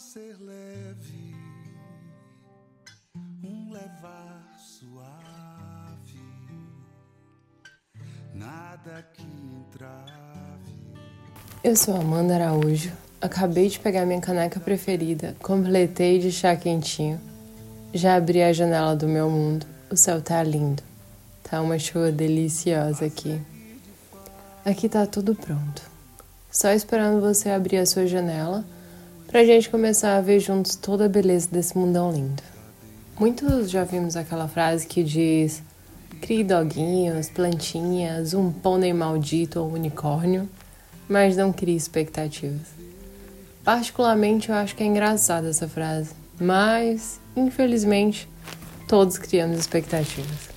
ser leve, um levar suave, nada que entrave. Eu sou Amanda Araújo. Acabei de pegar minha caneca preferida, completei de chá quentinho. Já abri a janela do meu mundo. O céu tá lindo. Tá uma chuva deliciosa aqui. Aqui tá tudo pronto. Só esperando você abrir a sua janela pra gente começar a ver juntos toda a beleza desse mundão lindo. Muitos já vimos aquela frase que diz: crie doguinhos, plantinhas, um pônei maldito ou unicórnio, mas não crie expectativas. Particularmente eu acho que é engraçada essa frase, mas infelizmente todos criamos expectativas.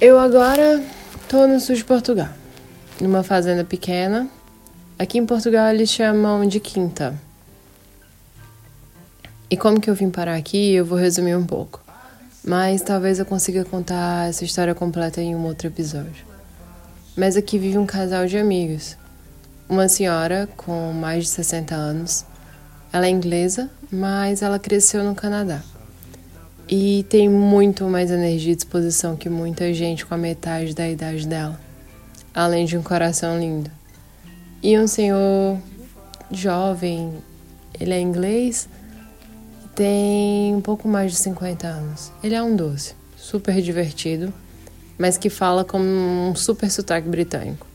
Eu agora tô no sul de Portugal, numa fazenda pequena Aqui em Portugal eles chamam de quinta. E como que eu vim parar aqui, eu vou resumir um pouco. Mas talvez eu consiga contar essa história completa em um outro episódio. Mas aqui vive um casal de amigos. Uma senhora com mais de 60 anos. Ela é inglesa, mas ela cresceu no Canadá. E tem muito mais energia e disposição que muita gente com a metade da idade dela. Além de um coração lindo. E um senhor jovem, ele é inglês, tem um pouco mais de 50 anos. Ele é um doce, super divertido, mas que fala com um super sotaque britânico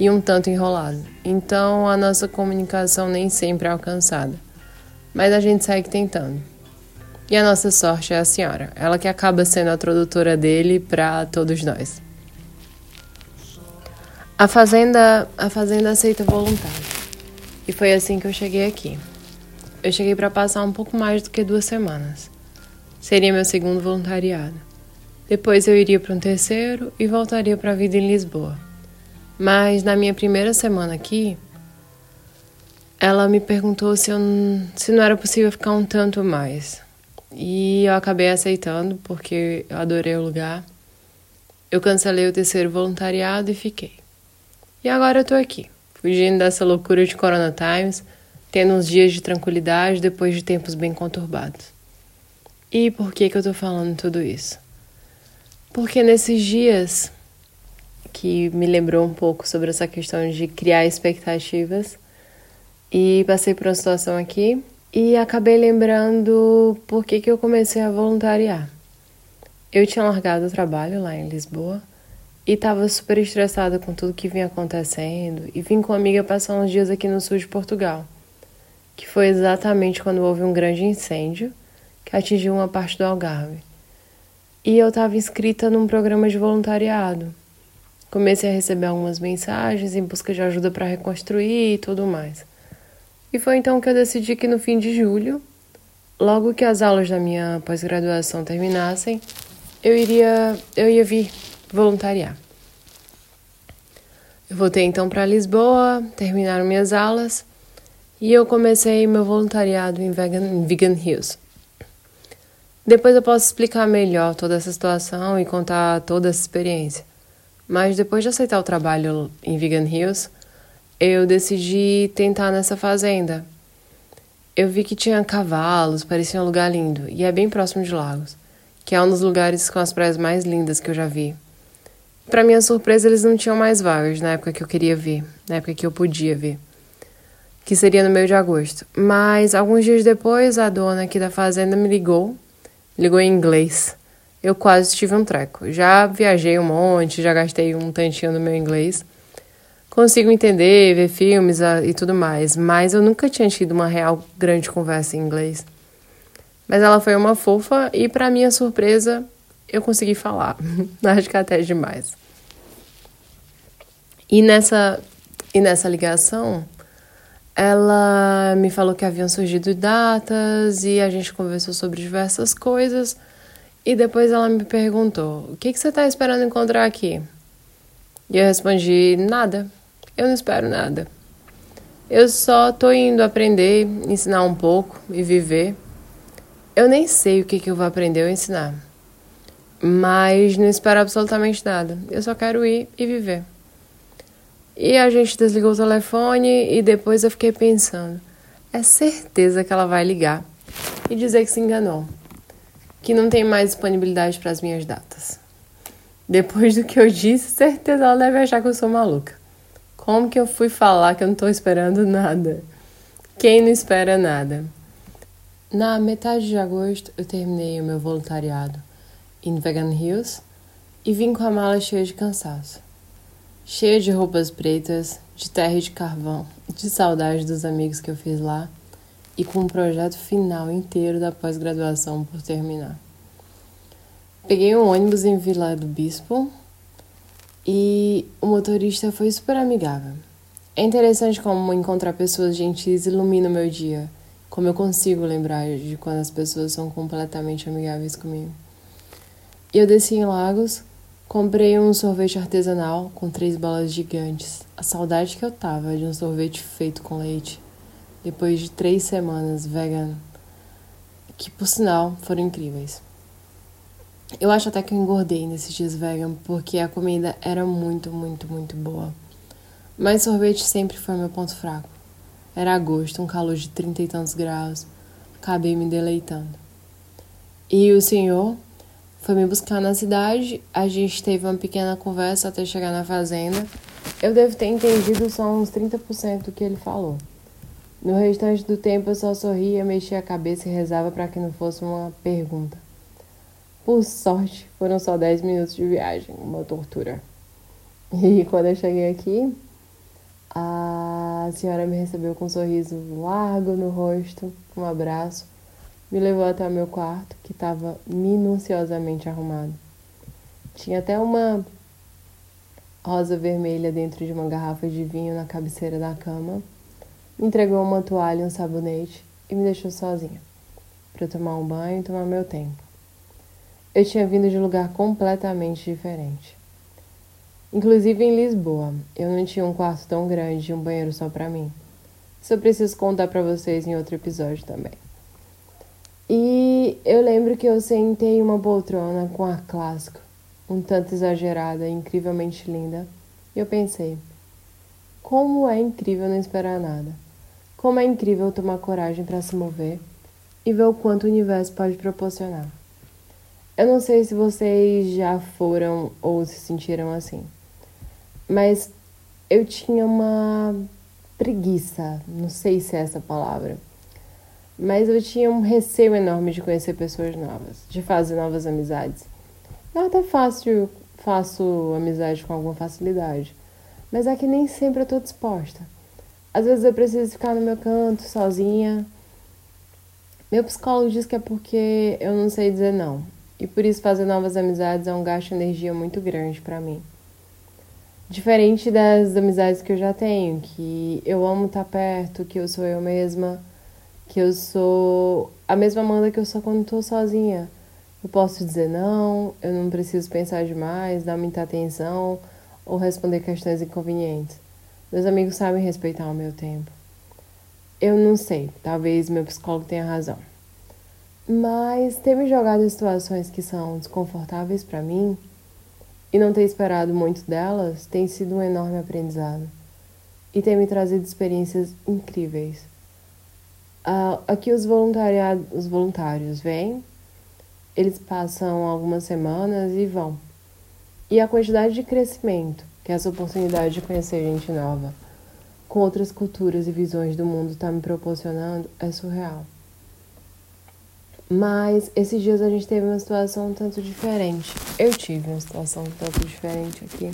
e um tanto enrolado. Então a nossa comunicação nem sempre é alcançada, mas a gente segue tentando. E a nossa sorte é a senhora, ela que acaba sendo a tradutora dele para todos nós. A fazenda, a fazenda aceita voluntário. E foi assim que eu cheguei aqui. Eu cheguei para passar um pouco mais do que duas semanas. Seria meu segundo voluntariado. Depois eu iria para um terceiro e voltaria para a vida em Lisboa. Mas na minha primeira semana aqui, ela me perguntou se, eu, se não era possível ficar um tanto mais. E eu acabei aceitando porque eu adorei o lugar. Eu cancelei o terceiro voluntariado e fiquei. E agora eu tô aqui, fugindo dessa loucura de Corona Times, tendo uns dias de tranquilidade depois de tempos bem conturbados. E por que que eu tô falando tudo isso? Porque nesses dias que me lembrou um pouco sobre essa questão de criar expectativas e passei por uma situação aqui e acabei lembrando por que que eu comecei a voluntariar. Eu tinha largado o trabalho lá em Lisboa e tava super estressada com tudo que vinha acontecendo e vim com uma amiga passar uns dias aqui no sul de Portugal, que foi exatamente quando houve um grande incêndio que atingiu uma parte do Algarve. E eu estava inscrita num programa de voluntariado. Comecei a receber algumas mensagens em busca de ajuda para reconstruir e tudo mais. E foi então que eu decidi que no fim de julho, logo que as aulas da minha pós-graduação terminassem, eu iria eu ia vir voluntariar. Eu voltei então para Lisboa, terminaram minhas aulas e eu comecei meu voluntariado em Vegan, em Vegan Hills. Depois eu posso explicar melhor toda essa situação e contar toda essa experiência. Mas depois de aceitar o trabalho em Vegan Hills, eu decidi tentar nessa fazenda. Eu vi que tinha cavalos, parecia um lugar lindo, e é bem próximo de Lagos, que é um dos lugares com as praias mais lindas que eu já vi. Para minha surpresa, eles não tinham mais vagas na época que eu queria ver, na época que eu podia ver, que seria no meio de agosto. Mas alguns dias depois, a dona aqui da fazenda me ligou, ligou em inglês. Eu quase tive um treco. Já viajei um monte, já gastei um tantinho no meu inglês. Consigo entender, ver filmes ah, e tudo mais, mas eu nunca tinha tido uma real grande conversa em inglês. Mas ela foi uma fofa e, para minha surpresa, eu consegui falar. Acho que até demais. E nessa, e nessa ligação, ela me falou que haviam surgido datas e a gente conversou sobre diversas coisas. E depois ela me perguntou: O que, que você está esperando encontrar aqui? E eu respondi: Nada. Eu não espero nada. Eu só tô indo aprender, ensinar um pouco e viver. Eu nem sei o que, que eu vou aprender ou ensinar. Mas não espero absolutamente nada. Eu só quero ir e viver. E a gente desligou o telefone e depois eu fiquei pensando. é certeza que ela vai ligar e dizer que se enganou, que não tem mais disponibilidade para as minhas datas. Depois do que eu disse, certeza ela deve achar que eu sou maluca. Como que eu fui falar que eu não estou esperando nada? Quem não espera nada? Na metade de agosto, eu terminei o meu voluntariado em Vegan Hills e vim com a mala cheia de cansaço. Cheia de roupas pretas, de terra e de carvão, de saudade dos amigos que eu fiz lá e com o projeto final inteiro da pós-graduação por terminar. Peguei um ônibus em Vila do Bispo e o motorista foi super amigável. É interessante como encontrar pessoas gentis ilumina o meu dia, como eu consigo lembrar de quando as pessoas são completamente amigáveis comigo. E eu desci em Lagos, comprei um sorvete artesanal com três bolas gigantes. A saudade que eu tava de um sorvete feito com leite, depois de três semanas vegan, que por sinal foram incríveis. Eu acho até que eu engordei nesses dias vegan, porque a comida era muito, muito, muito boa. Mas sorvete sempre foi meu ponto fraco. Era agosto, um calor de trinta e tantos graus. Acabei me deleitando. E o senhor foi me buscar na cidade. A gente teve uma pequena conversa até chegar na fazenda. Eu devo ter entendido só uns 30% do que ele falou. No restante do tempo eu só sorria, mexia a cabeça e rezava para que não fosse uma pergunta. Por sorte, foram só 10 minutos de viagem, uma tortura. E quando eu cheguei aqui, a senhora me recebeu com um sorriso largo no rosto, um abraço, me levou até o meu quarto, que estava minuciosamente arrumado. Tinha até uma rosa vermelha dentro de uma garrafa de vinho na cabeceira da cama, me entregou uma toalha e um sabonete e me deixou sozinha, para tomar um banho e tomar meu tempo. Eu tinha vindo de um lugar completamente diferente. Inclusive em Lisboa, eu não tinha um quarto tão grande e um banheiro só para mim. Isso eu preciso contar para vocês em outro episódio também. E eu lembro que eu sentei uma poltrona com ar clássico, um tanto exagerada incrivelmente linda, e eu pensei: como é incrível não esperar nada. Como é incrível tomar coragem para se mover e ver o quanto o universo pode proporcionar. Eu não sei se vocês já foram ou se sentiram assim, mas eu tinha uma preguiça, não sei se é essa palavra, mas eu tinha um receio enorme de conhecer pessoas novas, de fazer novas amizades. Eu até faço, faço amizade com alguma facilidade, mas é que nem sempre eu tô disposta. Às vezes eu preciso ficar no meu canto, sozinha. Meu psicólogo diz que é porque eu não sei dizer não. E por isso fazer novas amizades é um gasto de energia muito grande para mim. Diferente das amizades que eu já tenho, que eu amo estar tá perto, que eu sou eu mesma, que eu sou a mesma Amanda que eu sou quando estou sozinha. Eu posso dizer não, eu não preciso pensar demais, dar muita atenção ou responder questões inconvenientes. Meus amigos sabem respeitar o meu tempo. Eu não sei, talvez meu psicólogo tenha razão. Mas ter me jogado em situações que são desconfortáveis para mim e não ter esperado muito delas tem sido um enorme aprendizado e tem me trazido experiências incríveis. Uh, aqui os, voluntariados, os voluntários vêm, eles passam algumas semanas e vão. E a quantidade de crescimento que essa oportunidade de conhecer gente nova com outras culturas e visões do mundo está me proporcionando é surreal. Mas esses dias a gente teve uma situação um tanto diferente. Eu tive uma situação um tanto diferente aqui,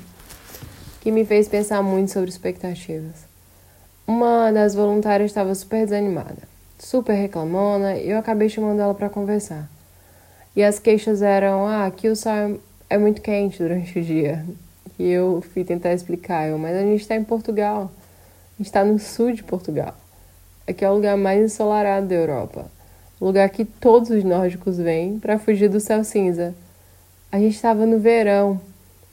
que me fez pensar muito sobre expectativas. Uma das voluntárias estava super desanimada, super reclamona, e eu acabei chamando ela para conversar. E as queixas eram: ah, aqui o sol é muito quente durante o dia. E eu fui tentar explicar, eu, mas a gente está em Portugal. A gente está no sul de Portugal. Aqui é o lugar mais ensolarado da Europa lugar que todos os nórdicos vêm para fugir do céu cinza. A gente estava no verão,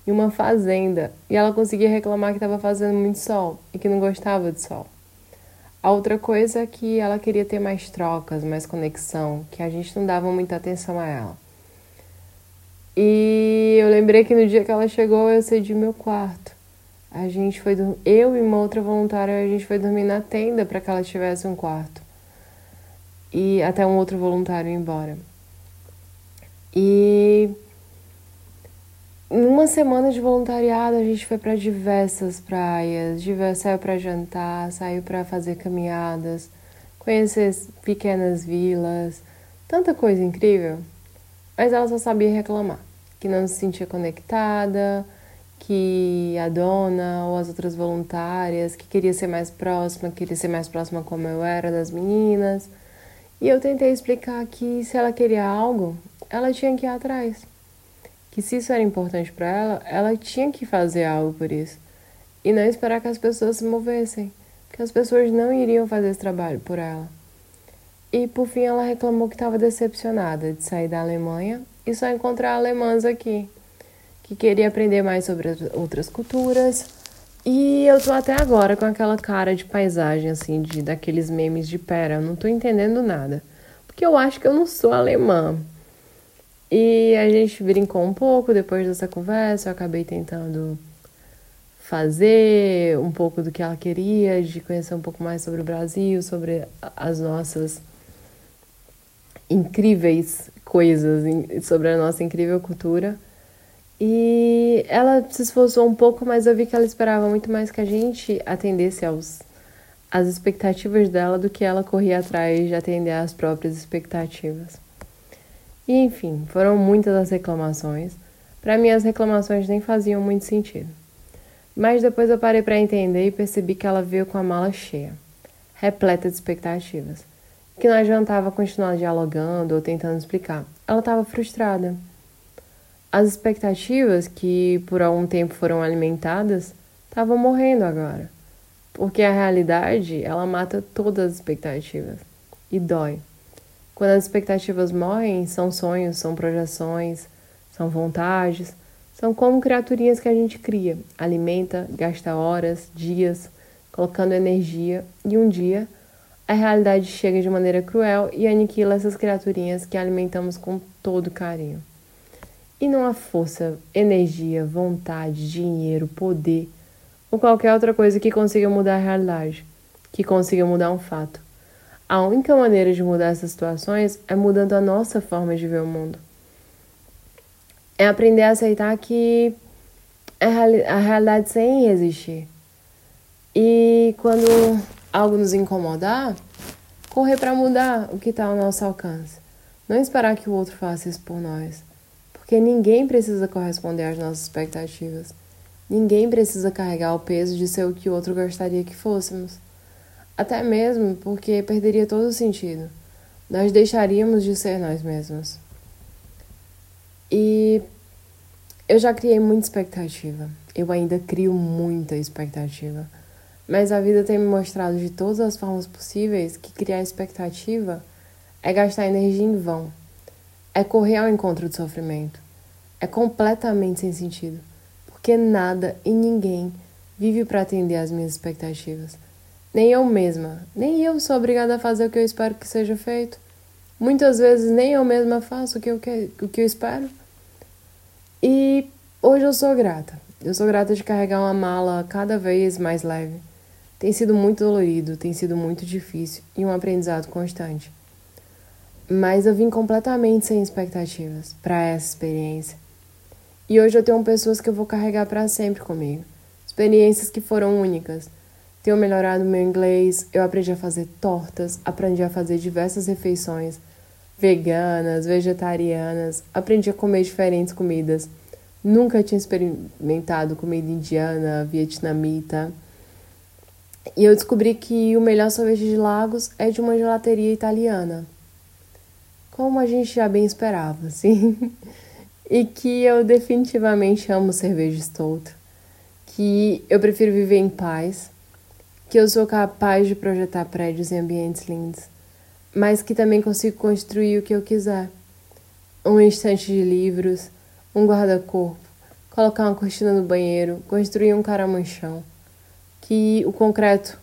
em uma fazenda, e ela conseguia reclamar que estava fazendo muito sol e que não gostava de sol. A outra coisa é que ela queria ter mais trocas, mais conexão, que a gente não dava muita atenção a ela. E eu lembrei que no dia que ela chegou, eu cedi meu quarto. A gente foi eu e uma outra voluntária, a gente foi dormir na tenda para que ela tivesse um quarto. e até um outro voluntário ir embora. E numa semana de voluntariado a gente foi para diversas praias, saiu para jantar, saiu para fazer caminhadas, conhecer pequenas vilas, tanta coisa incrível. Mas ela só sabia reclamar, que não se sentia conectada, que a dona ou as outras voluntárias, que queria ser mais próxima, queria ser mais próxima como eu era das meninas. E eu tentei explicar que se ela queria algo, ela tinha que ir atrás. Que se isso era importante para ela, ela tinha que fazer algo por isso. E não esperar que as pessoas se movessem, porque as pessoas não iriam fazer esse trabalho por ela. E por fim ela reclamou que estava decepcionada de sair da Alemanha e só encontrar alemãs aqui, que queria aprender mais sobre outras culturas. E eu tô até agora com aquela cara de paisagem assim, de daqueles memes de pera, eu não tô entendendo nada. Porque eu acho que eu não sou alemã. E a gente brincou um pouco depois dessa conversa, eu acabei tentando fazer um pouco do que ela queria, de conhecer um pouco mais sobre o Brasil, sobre as nossas incríveis coisas sobre a nossa incrível cultura. E ela se esforçou um pouco, mas eu vi que ela esperava muito mais que a gente atendesse aos às expectativas dela do que ela corria atrás de atender às próprias expectativas. E enfim, foram muitas as reclamações. Para mim, as reclamações nem faziam muito sentido. Mas depois eu parei para entender e percebi que ela veio com a mala cheia, repleta de expectativas que não adiantava continuar dialogando ou tentando explicar. Ela estava frustrada. As expectativas que por algum tempo foram alimentadas estavam morrendo agora. Porque a realidade, ela mata todas as expectativas e dói. Quando as expectativas morrem, são sonhos, são projeções, são vontades, são como criaturinhas que a gente cria, alimenta, gasta horas, dias, colocando energia e um dia a realidade chega de maneira cruel e aniquila essas criaturinhas que alimentamos com todo carinho. E não há força, energia, vontade, dinheiro, poder ou qualquer outra coisa que consiga mudar a realidade, que consiga mudar um fato. A única maneira de mudar essas situações é mudando a nossa forma de ver o mundo. É aprender a aceitar que a realidade sem existir. E quando algo nos incomodar, correr para mudar o que está ao nosso alcance. Não esperar que o outro faça isso por nós. Porque ninguém precisa corresponder às nossas expectativas. Ninguém precisa carregar o peso de ser o que o outro gostaria que fôssemos. Até mesmo porque perderia todo o sentido. Nós deixaríamos de ser nós mesmos. E eu já criei muita expectativa. Eu ainda crio muita expectativa. Mas a vida tem me mostrado de todas as formas possíveis que criar expectativa é gastar energia em vão, é correr ao encontro do sofrimento, é completamente sem sentido, porque nada e ninguém vive para atender às minhas expectativas. Nem eu mesma, nem eu sou obrigada a fazer o que eu espero que seja feito. Muitas vezes nem eu mesma faço o que eu, que, o que eu espero. E hoje eu sou grata. Eu sou grata de carregar uma mala cada vez mais leve tem sido muito dolorido, tem sido muito difícil e um aprendizado constante. Mas eu vim completamente sem expectativas para essa experiência. E hoje eu tenho pessoas que eu vou carregar para sempre comigo. Experiências que foram únicas. Tenho melhorado meu inglês, eu aprendi a fazer tortas, aprendi a fazer diversas refeições veganas, vegetarianas, aprendi a comer diferentes comidas. Nunca tinha experimentado comida indiana, vietnamita. E eu descobri que o melhor sorvete de Lagos é de uma gelateria italiana. Como a gente já bem esperava, sim. e que eu definitivamente amo cerveja Stout. Que eu prefiro viver em paz. Que eu sou capaz de projetar prédios em ambientes lindos. Mas que também consigo construir o que eu quiser. Um estante de livros, um guarda-corpo, colocar uma cortina no banheiro, construir um caramanchão que o concreto,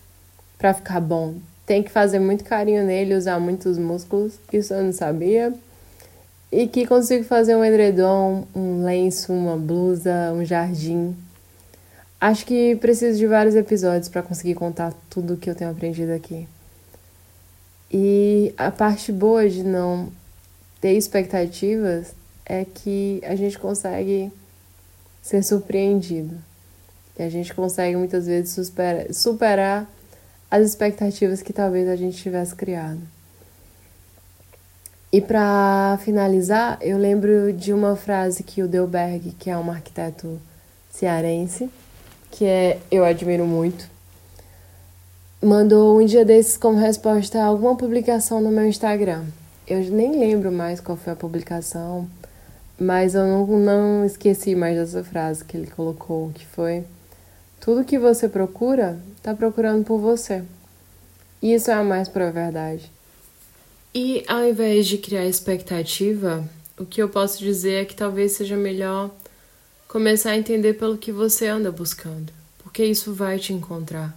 para ficar bom, tem que fazer muito carinho nele, usar muitos músculos, isso eu não sabia. E que consigo fazer um edredom, um lenço, uma blusa, um jardim. Acho que preciso de vários episódios para conseguir contar tudo o que eu tenho aprendido aqui. E a parte boa de não ter expectativas é que a gente consegue ser surpreendido. E a gente consegue muitas vezes superar, superar as expectativas que talvez a gente tivesse criado. E para finalizar, eu lembro de uma frase que o Delberg, que é um arquiteto cearense, que é eu admiro muito, mandou um dia desses como resposta a alguma publicação no meu Instagram. Eu nem lembro mais qual foi a publicação, mas eu não, não esqueci mais dessa frase que ele colocou, que foi tudo que você procura, está procurando por você. E isso é a mais pura verdade. E ao invés de criar expectativa, o que eu posso dizer é que talvez seja melhor começar a entender pelo que você anda buscando, porque isso vai te encontrar.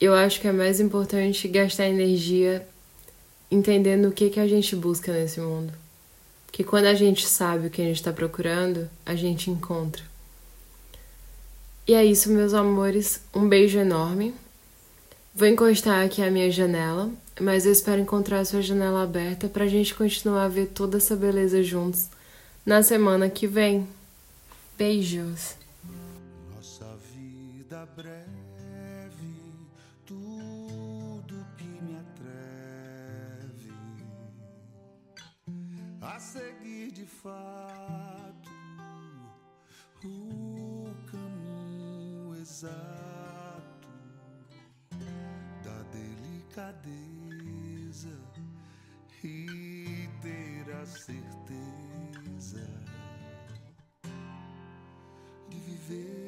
Eu acho que é mais importante gastar energia entendendo o que, que a gente busca nesse mundo. Porque quando a gente sabe o que a gente está procurando, a gente encontra. E é isso, meus amores. Um beijo enorme. Vou encostar aqui a minha janela, mas eu espero encontrar a sua janela aberta para a gente continuar a ver toda essa beleza juntos na semana que vem. Beijos. Nossa vida breve, tudo que me atreve a seguir de fato o caminho exato da delicadeza e ter a certeza this.